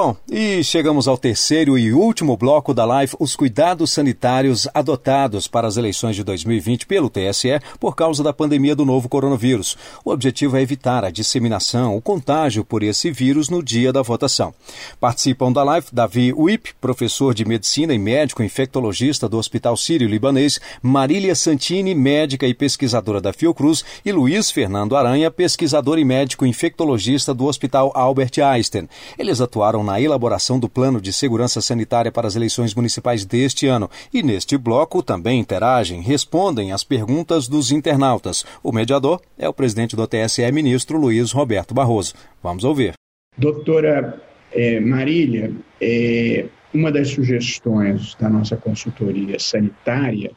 Bom, e chegamos ao terceiro e último bloco da live, os cuidados sanitários adotados para as eleições de 2020 pelo TSE por causa da pandemia do novo coronavírus. O objetivo é evitar a disseminação, o contágio por esse vírus no dia da votação. Participam da live Davi Wip, professor de medicina e médico infectologista do Hospital Sírio-Libanês, Marília Santini, médica e pesquisadora da Fiocruz, e Luiz Fernando Aranha, pesquisador e médico infectologista do Hospital Albert Einstein. Eles atuaram na elaboração do Plano de Segurança Sanitária para as eleições municipais deste ano e, neste bloco, também interagem, respondem às perguntas dos internautas. O mediador é o presidente do TSE, ministro Luiz Roberto Barroso. Vamos ouvir. Doutora é, Marília, é, uma das sugestões da nossa consultoria sanitária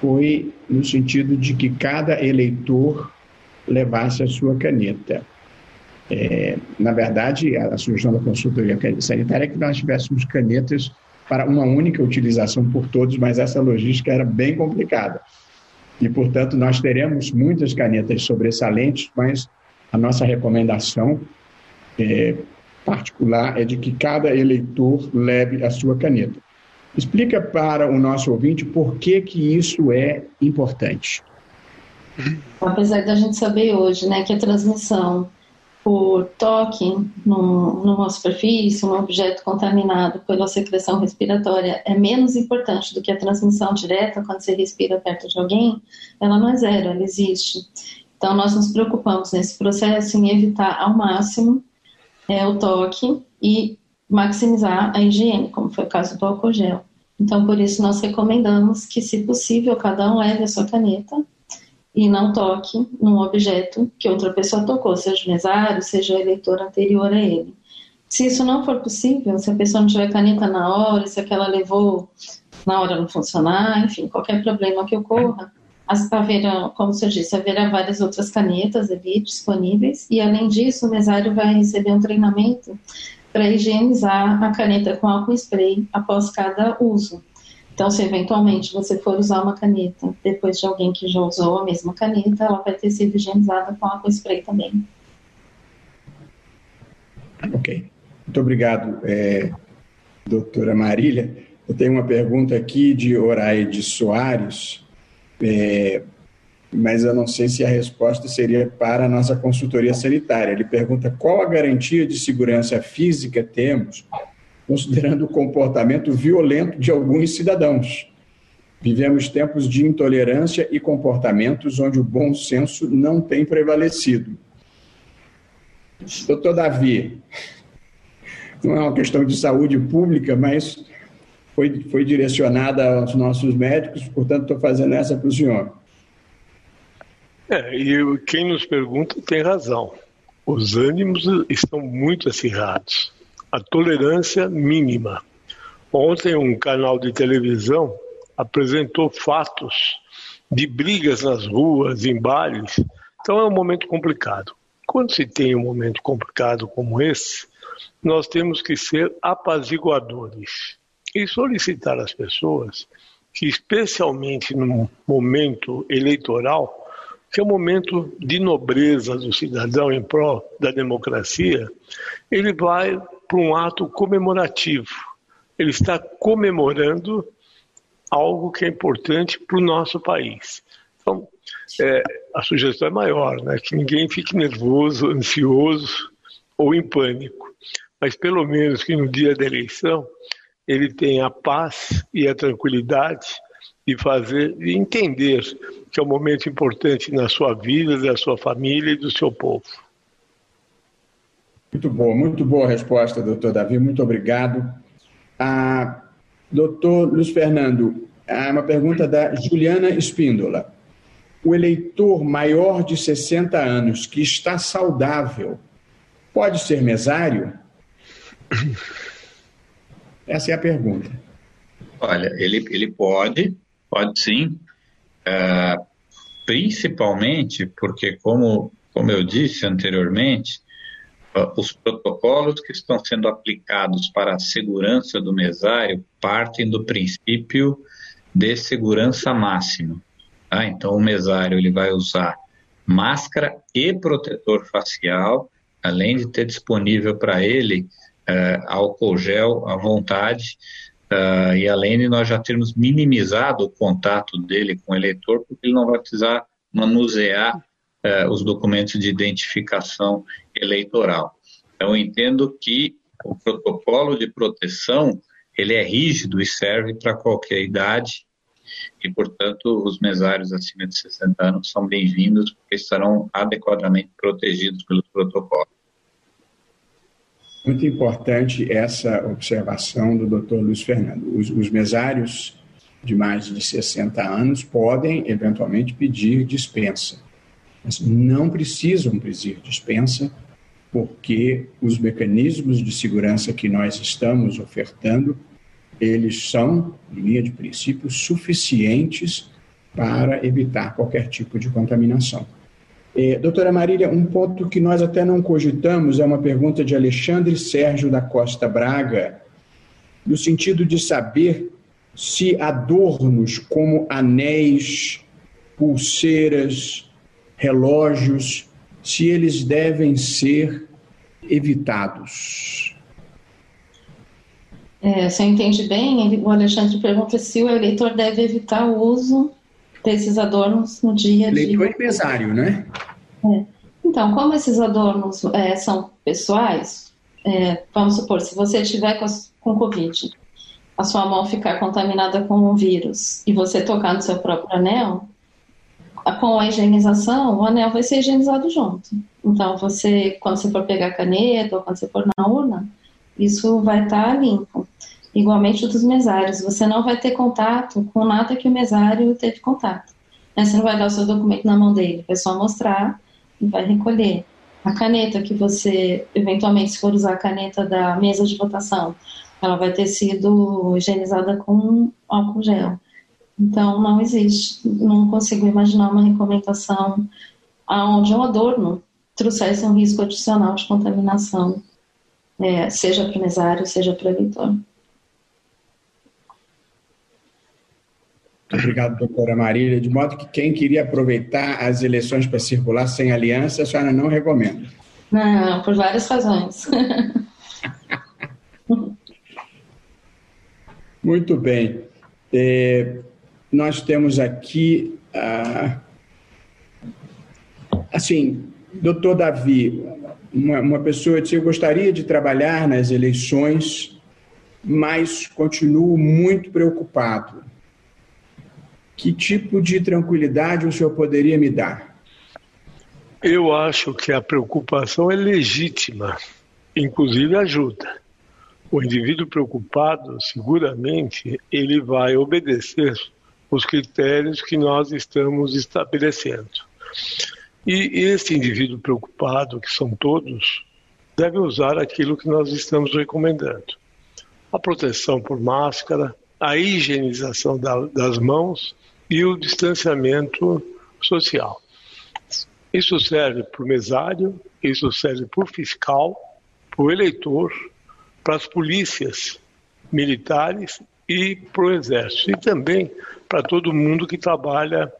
foi no sentido de que cada eleitor levasse a sua caneta. É, na verdade, a sugestão da consultoria sanitária é que nós tivéssemos canetas para uma única utilização por todos, mas essa logística era bem complicada. E, portanto, nós teremos muitas canetas sobressalentes, mas a nossa recomendação é, particular é de que cada eleitor leve a sua caneta. Explica para o nosso ouvinte por que, que isso é importante. Apesar da gente saber hoje né, que a transmissão por toque num, numa superfície, um objeto contaminado pela secreção respiratória é menos importante do que a transmissão direta quando você respira perto de alguém, ela não é zero, ela existe. Então, nós nos preocupamos nesse processo em evitar ao máximo é, o toque e maximizar a higiene, como foi o caso do álcool gel. Então, por isso, nós recomendamos que, se possível, cada um leve a sua caneta e não toque num objeto que outra pessoa tocou, seja o mesário, seja o eleitor anterior a ele. Se isso não for possível, se a pessoa não tiver caneta na hora, se aquela levou na hora não funcionar, enfim, qualquer problema que ocorra, haverá, como senhor disse, haverá várias outras canetas ali disponíveis e, além disso, o mesário vai receber um treinamento para higienizar a caneta com álcool spray após cada uso. Então, se eventualmente você for usar uma caneta depois de alguém que já usou a mesma caneta, ela vai ter sido higienizada com água spray também. Ok. Muito obrigado, é, doutora Marília. Eu tenho uma pergunta aqui de Oraide Soares, é, mas eu não sei se a resposta seria para a nossa consultoria sanitária. Ele pergunta qual a garantia de segurança física temos considerando o comportamento violento de alguns cidadãos. Vivemos tempos de intolerância e comportamentos onde o bom senso não tem prevalecido. Doutor Davi, não é uma questão de saúde pública, mas foi, foi direcionada aos nossos médicos, portanto, estou fazendo essa para o senhor. É, e quem nos pergunta tem razão. Os ânimos estão muito acirrados a tolerância mínima. Ontem, um canal de televisão apresentou fatos de brigas nas ruas, em bares. Então, é um momento complicado. Quando se tem um momento complicado como esse, nós temos que ser apaziguadores e solicitar às pessoas que, especialmente no momento eleitoral, que é um momento de nobreza do cidadão em prol da democracia, ele vai para um ato comemorativo. Ele está comemorando algo que é importante para o nosso país. Então, é, a sugestão é maior, né? que ninguém fique nervoso, ansioso ou em pânico, mas pelo menos que no dia da eleição ele tenha a paz e a tranquilidade de fazer, de entender que é um momento importante na sua vida, da sua família e do seu povo. Muito boa, muito boa resposta, doutor Davi, muito obrigado. Ah, doutor Luiz Fernando, ah, uma pergunta da Juliana Espíndola. O eleitor maior de 60 anos que está saudável pode ser mesário? Essa é a pergunta. Olha, ele, ele pode, pode sim, uh, principalmente porque, como, como eu disse anteriormente, os protocolos que estão sendo aplicados para a segurança do mesário partem do princípio de segurança máxima. Tá? Então, o mesário ele vai usar máscara e protetor facial, além de ter disponível para ele uh, álcool gel à vontade, uh, e além de nós já termos minimizado o contato dele com o eleitor, porque ele não vai precisar manusear uh, os documentos de identificação eleitoral. Então, entendo que o protocolo de proteção ele é rígido e serve para qualquer idade e, portanto, os mesários acima de 60 anos são bem-vindos porque estarão adequadamente protegidos pelo protocolo. Muito importante essa observação do Dr. Luiz Fernando. Os, os mesários de mais de 60 anos podem, eventualmente, pedir dispensa, mas não precisam pedir dispensa porque os mecanismos de segurança que nós estamos ofertando eles são, em linha de princípio, suficientes para evitar qualquer tipo de contaminação. É, doutora Marília, um ponto que nós até não cogitamos é uma pergunta de Alexandre Sérgio da Costa Braga, no sentido de saber se adornos como anéis, pulseiras, relógios, se eles devem ser evitados. É, se eu entendi bem, ele, o Alexandre pergunta se o eleitor deve evitar o uso desses adornos no dia a dia. Eleitor e mesário, né? É. Então, como esses adornos é, são pessoais, é, vamos supor, se você tiver com, com Covid, a sua mão ficar contaminada com um vírus e você tocar no seu próprio anel, com a higienização, o anel vai ser higienizado junto. Então, você, quando você for pegar a caneta ou quando você for na urna, isso vai estar tá limpo. Igualmente dos mesários, você não vai ter contato com nada que o mesário teve contato. Né? Você não vai dar o seu documento na mão dele, vai só mostrar e vai recolher. A caneta que você, eventualmente, se for usar a caneta da mesa de votação, ela vai ter sido higienizada com álcool gel. Então, não existe, não consigo imaginar uma recomendação onde um adorno trouxesse um risco adicional de contaminação é, seja para o mesário, seja para o eleitor. Obrigado, doutora Marília. De modo que quem queria aproveitar as eleições para circular sem aliança, a senhora não recomenda? Não, por várias razões. Muito bem. É, nós temos aqui, ah, assim, doutor Davi, uma, uma pessoa disse: Eu gostaria de trabalhar nas eleições, mas continuo muito preocupado. Que tipo de tranquilidade o senhor poderia me dar? Eu acho que a preocupação é legítima, inclusive ajuda. O indivíduo preocupado, seguramente, ele vai obedecer os critérios que nós estamos estabelecendo. E esse indivíduo preocupado, que são todos, deve usar aquilo que nós estamos recomendando: a proteção por máscara, a higienização da, das mãos e o distanciamento social. Isso serve para o mesário, isso serve para o fiscal, para o eleitor, para as polícias militares e para o exército, e também para todo mundo que trabalha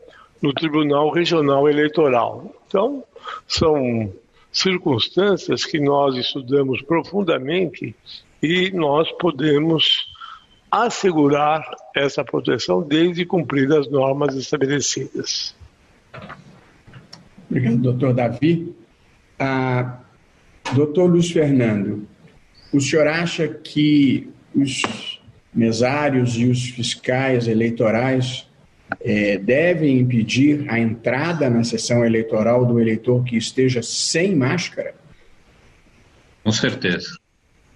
no Tribunal Regional Eleitoral. Então, são circunstâncias que nós estudamos profundamente e nós podemos assegurar essa proteção desde cumprir as normas estabelecidas. Obrigado, doutor Davi. Ah, doutor Luiz Fernando, o senhor acha que os mesários e os fiscais eleitorais é, devem impedir a entrada na sessão eleitoral do eleitor que esteja sem máscara? Com certeza.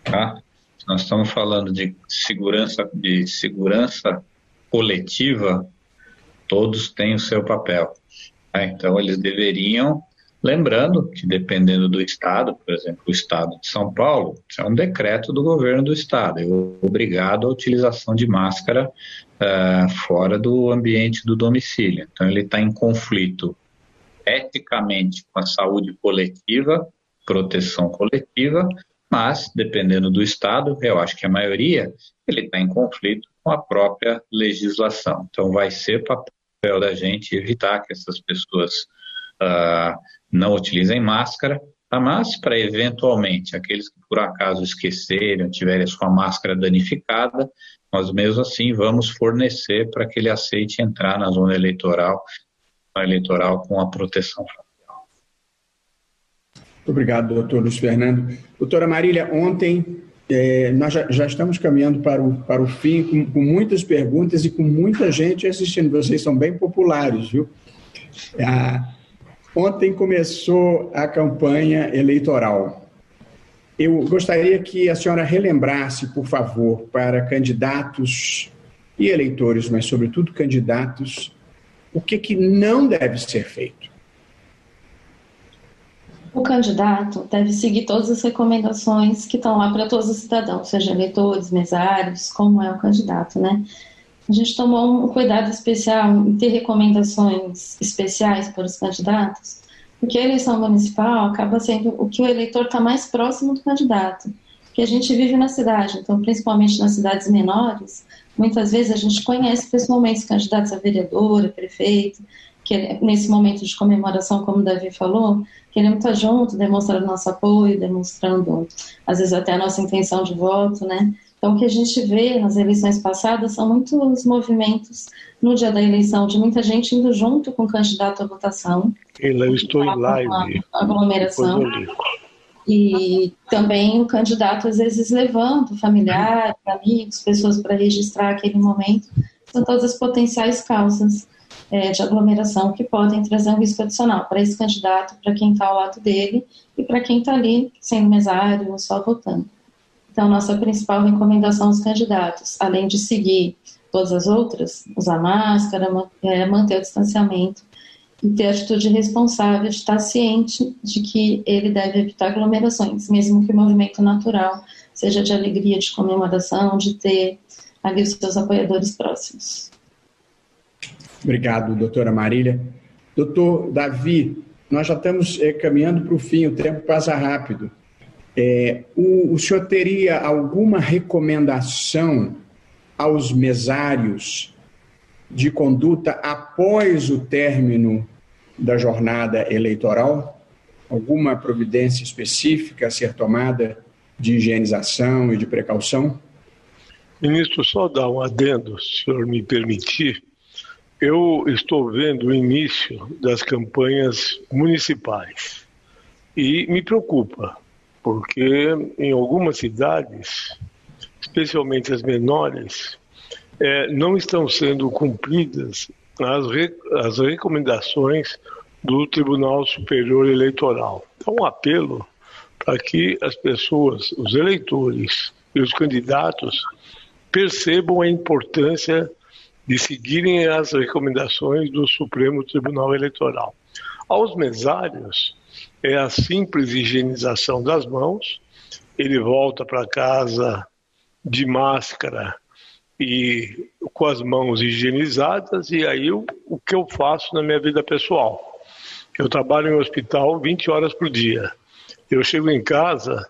Tá? Nós estamos falando de segurança, de segurança coletiva, todos têm o seu papel. Tá? Então, eles deveriam Lembrando que, dependendo do estado, por exemplo, o estado de São Paulo, é um decreto do governo do estado, é obrigado à utilização de máscara uh, fora do ambiente do domicílio. Então, ele está em conflito eticamente com a saúde coletiva, proteção coletiva, mas, dependendo do estado, eu acho que a maioria, ele está em conflito com a própria legislação. Então, vai ser papel da gente evitar que essas pessoas uh, não utilizem máscara mas para eventualmente aqueles que por acaso esquecerem, tiverem a sua máscara danificada, nós mesmo assim vamos fornecer para que ele aceite entrar na zona eleitoral, eleitoral com a proteção. Muito obrigado, doutor Luiz Fernando. Doutora Marília, ontem é, nós já, já, estamos caminhando para o, para o fim com, com, muitas perguntas e com muita gente assistindo. Vocês são bem populares, viu? Ah, ontem começou a campanha eleitoral. Eu gostaria que a senhora relembrasse, por favor, para candidatos e eleitores, mas sobretudo candidatos, o que, que não deve ser feito. O candidato deve seguir todas as recomendações que estão lá para todos os cidadãos, seja eleitores, mesários, como é o candidato, né? A gente tomou um cuidado especial em ter recomendações especiais para os candidatos, porque a eleição municipal acaba sendo o que o eleitor está mais próximo do candidato. Que a gente vive na cidade, então, principalmente nas cidades menores, muitas vezes a gente conhece pessoalmente os candidatos a vereador, prefeito, que nesse momento de comemoração, como o Davi falou, queremos estar junto, demonstrando nosso apoio, demonstrando, às vezes, até a nossa intenção de voto, né? Então, o que a gente vê nas eleições passadas são muitos movimentos no dia da eleição, de muita gente indo junto com o candidato à votação. Eu estou em live. Aglomeração. E também o candidato, às vezes, levando familiares, amigos, pessoas para registrar aquele momento. São todas as potenciais causas é, de aglomeração que podem trazer um risco adicional para esse candidato, para quem está ao lado dele e para quem está ali sendo mesário ou só votando. Então, nossa principal recomendação aos candidatos, além de seguir todas as outras, usar máscara, é, manter o distanciamento e ter atitude responsável de estar ciente de que ele deve evitar aglomerações, mesmo que o movimento natural seja de alegria, de comemoração, de ter ali os seus apoiadores próximos. Obrigado, doutora Marília. Doutor Davi, nós já estamos é, caminhando para o fim, o tempo passa rápido. É, o, o senhor teria alguma recomendação aos mesários de conduta após o término da jornada eleitoral? Alguma providência específica a ser tomada de higienização e de precaução? Ministro, só dar um adendo, se o senhor me permitir. Eu estou vendo o início das campanhas municipais e me preocupa, porque em algumas cidades, especialmente as menores, é, não estão sendo cumpridas as, re, as recomendações do Tribunal Superior Eleitoral. Então, um apelo para que as pessoas, os eleitores e os candidatos percebam a importância de seguirem as recomendações do Supremo Tribunal Eleitoral. Aos mesários, é a simples higienização das mãos, ele volta para casa de máscara e com as mãos higienizadas, e aí o, o que eu faço na minha vida pessoal? Eu trabalho em hospital 20 horas por dia. Eu chego em casa,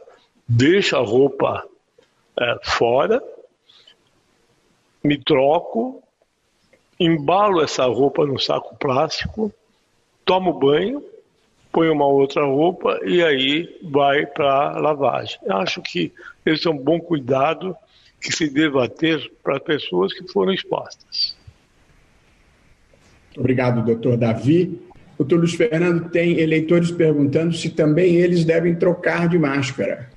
deixo a roupa é, fora, me troco, embalo essa roupa no saco plástico, tomo banho, ponho uma outra roupa e aí vai para lavagem. Eu acho que esse é um bom cuidado que se deva ter para pessoas que foram expostas. Obrigado, doutor Davi. Doutor Luiz Fernando, tem eleitores perguntando se também eles devem trocar de máscara.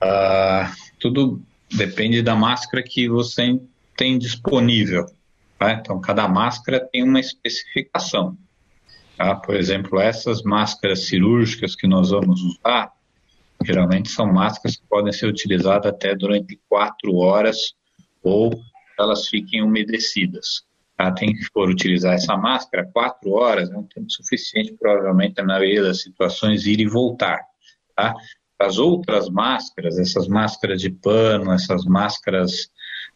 Uh, tudo depende da máscara que você tem disponível. Tá? Então, cada máscara tem uma especificação. Tá? Por exemplo, essas máscaras cirúrgicas que nós vamos usar, geralmente são máscaras que podem ser utilizadas até durante quatro horas ou elas fiquem umedecidas. Tá? Tem que for utilizar essa máscara, quatro horas é um tempo suficiente, provavelmente, na maioria das situações, ir e voltar. Tá? As outras máscaras, essas máscaras de pano, essas máscaras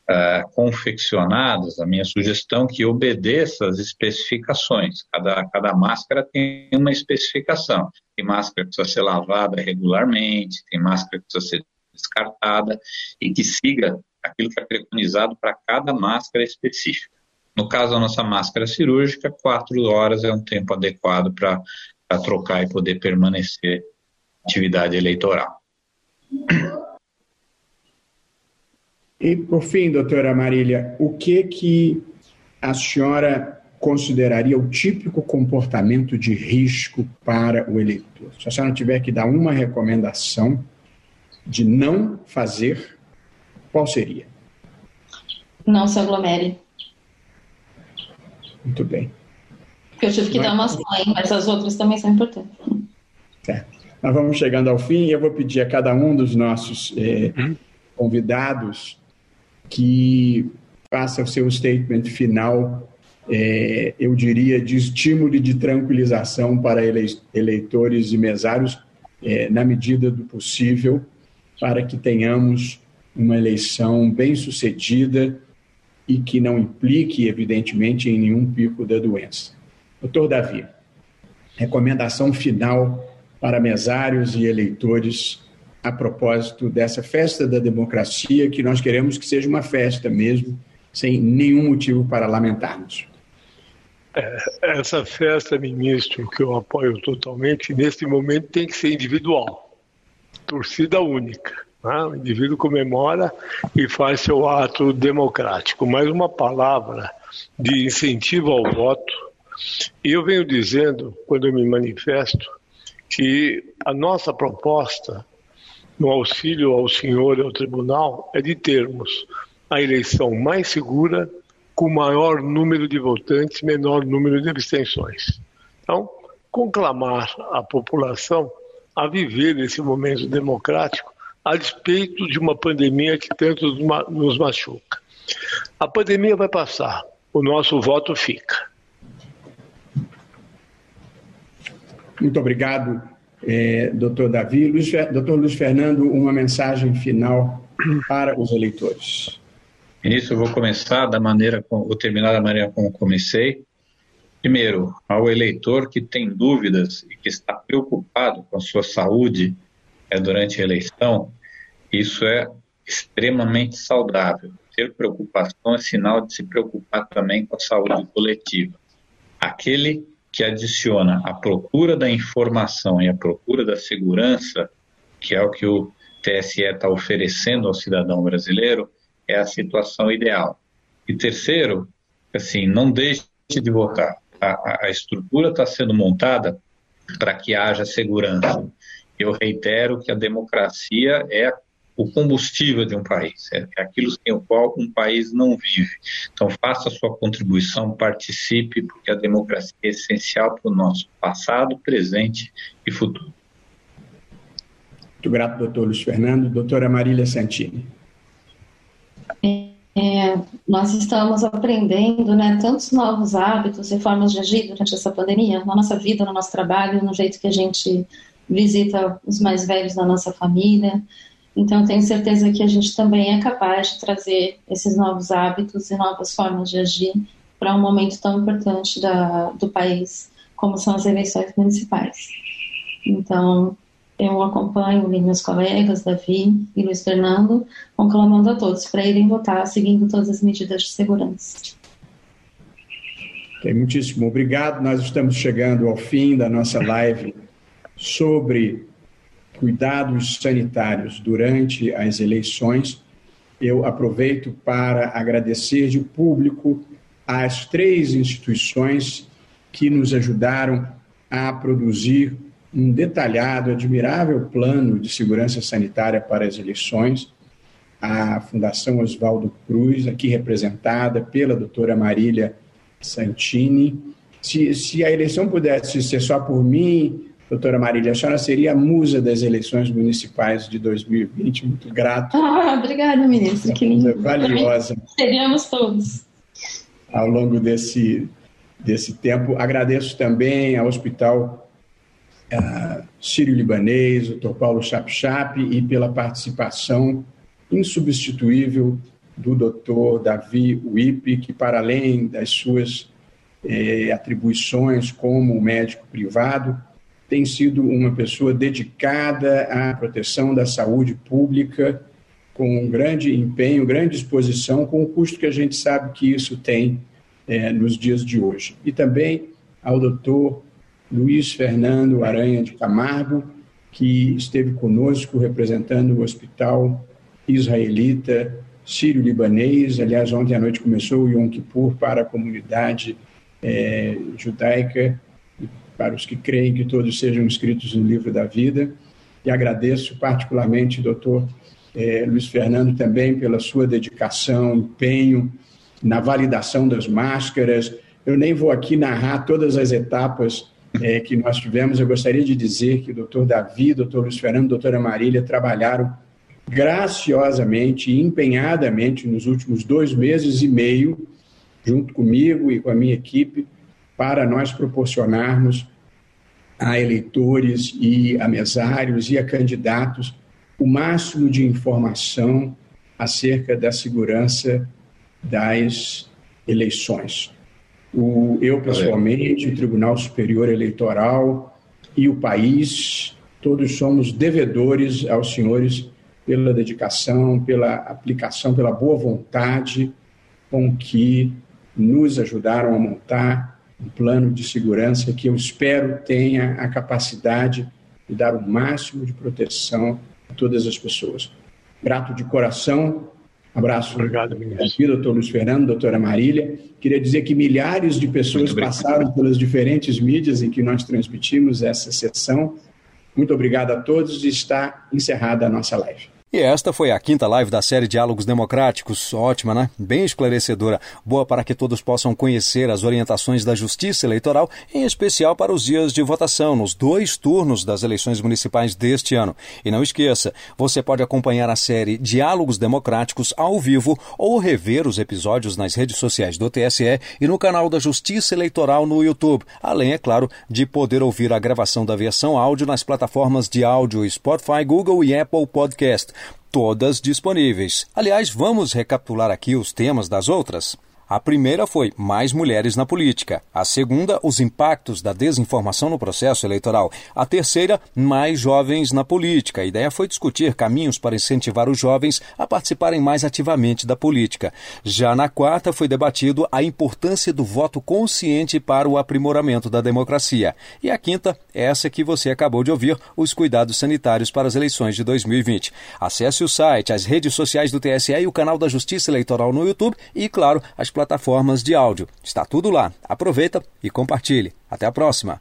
uh, confeccionadas, a minha sugestão é que obedeça às especificações. Cada, cada máscara tem uma especificação. Tem máscara que precisa ser lavada regularmente, tem máscara que precisa ser descartada e que siga aquilo que é preconizado para cada máscara específica. No caso da nossa máscara cirúrgica, quatro horas é um tempo adequado para trocar e poder permanecer atividade eleitoral. E, por fim, doutora Marília, o que que a senhora consideraria o típico comportamento de risco para o eleitor? Se a senhora tiver que dar uma recomendação de não fazer, qual seria? Não se aglomere. Muito bem. Porque eu tive que dar uma só, mas as outras também são importantes. Certo. Nós vamos chegando ao fim e eu vou pedir a cada um dos nossos eh, convidados que faça o seu statement final, eh, eu diria, de estímulo e de tranquilização para eleitores e mesários, eh, na medida do possível, para que tenhamos uma eleição bem sucedida e que não implique, evidentemente, em nenhum pico da doença. Doutor Davi, recomendação final para mesários e eleitores a propósito dessa festa da democracia, que nós queremos que seja uma festa mesmo, sem nenhum motivo para lamentarmos. É, essa festa, ministro, que eu apoio totalmente, neste momento tem que ser individual, torcida única. Né? O indivíduo comemora e faz seu ato democrático. Mais uma palavra de incentivo ao voto. E eu venho dizendo, quando eu me manifesto, que a nossa proposta no auxílio ao senhor e ao tribunal é de termos a eleição mais segura, com maior número de votantes, menor número de abstenções. Então, conclamar a população a viver esse momento democrático a despeito de uma pandemia que tanto nos machuca. A pandemia vai passar, o nosso voto fica. Muito obrigado, eh, doutor Davi. Luiz, doutor Luiz Fernando, uma mensagem final para os eleitores. Ministro, eu vou começar da maneira, vou terminar da maneira como comecei. Primeiro, ao eleitor que tem dúvidas e que está preocupado com a sua saúde é, durante a eleição, isso é extremamente saudável. Ter preocupação é sinal de se preocupar também com a saúde coletiva. Aquele que adiciona a procura da informação e a procura da segurança, que é o que o TSE está oferecendo ao cidadão brasileiro, é a situação ideal. E terceiro, assim, não deixe de votar. A, a estrutura está sendo montada para que haja segurança. Eu reitero que a democracia é o combustível de um país, é aquilo sem o qual um país não vive. Então, faça a sua contribuição, participe, porque a democracia é essencial para o nosso passado, presente e futuro. Muito grato, doutor Luiz Fernando. Doutora Marília Santini. É, nós estamos aprendendo né, tantos novos hábitos e formas de agir durante essa pandemia, na nossa vida, no nosso trabalho, no jeito que a gente visita os mais velhos da nossa família. Então, tenho certeza que a gente também é capaz de trazer esses novos hábitos e novas formas de agir para um momento tão importante da, do país como são as eleições municipais. Então, eu acompanho meus colegas, Davi e Luiz Fernando, conclamando a todos para irem votar seguindo todas as medidas de segurança. Okay, muitíssimo obrigado. Nós estamos chegando ao fim da nossa live sobre cuidados sanitários durante as eleições, eu aproveito para agradecer de público às três instituições que nos ajudaram a produzir um detalhado, admirável plano de segurança sanitária para as eleições. A Fundação Oswaldo Cruz, aqui representada pela doutora Marília Santini. Se, se a eleição pudesse ser só por mim, Doutora Marília, a senhora seria a musa das eleições municipais de 2020. Muito grato. Ah, obrigada, ministro. Que lindo. Valiosa. Seríamos todos. Ao longo desse, desse tempo. Agradeço também ao Hospital uh, Sírio-Libanês, Dr. Paulo Chap-Chap, e pela participação insubstituível do Dr. Davi Wipe, que, para além das suas eh, atribuições como médico privado, tem sido uma pessoa dedicada à proteção da saúde pública, com um grande empenho, grande disposição, com o custo que a gente sabe que isso tem é, nos dias de hoje. E também ao doutor Luiz Fernando Aranha de Camargo, que esteve conosco representando o Hospital Israelita Sírio-Libanês. Aliás, ontem à noite começou o Yom Kippur para a comunidade é, judaica para os que creem que todos sejam inscritos no livro da vida. E agradeço particularmente, doutor é, Luiz Fernando, também pela sua dedicação, empenho na validação das máscaras. Eu nem vou aqui narrar todas as etapas é, que nós tivemos. Eu gostaria de dizer que o doutor Davi, doutor Luiz Fernando, doutora Marília trabalharam graciosamente e empenhadamente nos últimos dois meses e meio, junto comigo e com a minha equipe, para nós proporcionarmos a eleitores e a mesários e a candidatos o máximo de informação acerca da segurança das eleições. O, eu, pessoalmente, o Tribunal Superior Eleitoral e o país, todos somos devedores aos senhores pela dedicação, pela aplicação, pela boa vontade com que nos ajudaram a montar um plano de segurança que eu espero tenha a capacidade de dar o máximo de proteção a todas as pessoas. Grato de coração Abraço. Obrigado, ministro. Doutor Luiz Fernando, doutora Marília. Queria dizer que milhares de pessoas passaram pelas diferentes mídias em que nós transmitimos essa sessão. Muito obrigado a todos e está encerrada a nossa live. E esta foi a quinta live da série Diálogos Democráticos. Ótima, né? Bem esclarecedora. Boa para que todos possam conhecer as orientações da Justiça Eleitoral, em especial para os dias de votação, nos dois turnos das eleições municipais deste ano. E não esqueça, você pode acompanhar a série Diálogos Democráticos ao vivo ou rever os episódios nas redes sociais do TSE e no canal da Justiça Eleitoral no YouTube. Além, é claro, de poder ouvir a gravação da versão áudio nas plataformas de áudio Spotify, Google e Apple Podcast todas disponíveis. Aliás, vamos recapitular aqui os temas das outras? A primeira foi mais mulheres na política. A segunda, os impactos da desinformação no processo eleitoral. A terceira, mais jovens na política. A ideia foi discutir caminhos para incentivar os jovens a participarem mais ativamente da política. Já na quarta, foi debatido a importância do voto consciente para o aprimoramento da democracia. E a quinta, essa que você acabou de ouvir, os cuidados sanitários para as eleições de 2020. Acesse o site, as redes sociais do TSE e o canal da Justiça Eleitoral no YouTube e, claro, as plataformas de áudio. Está tudo lá. Aproveita e compartilhe. Até a próxima.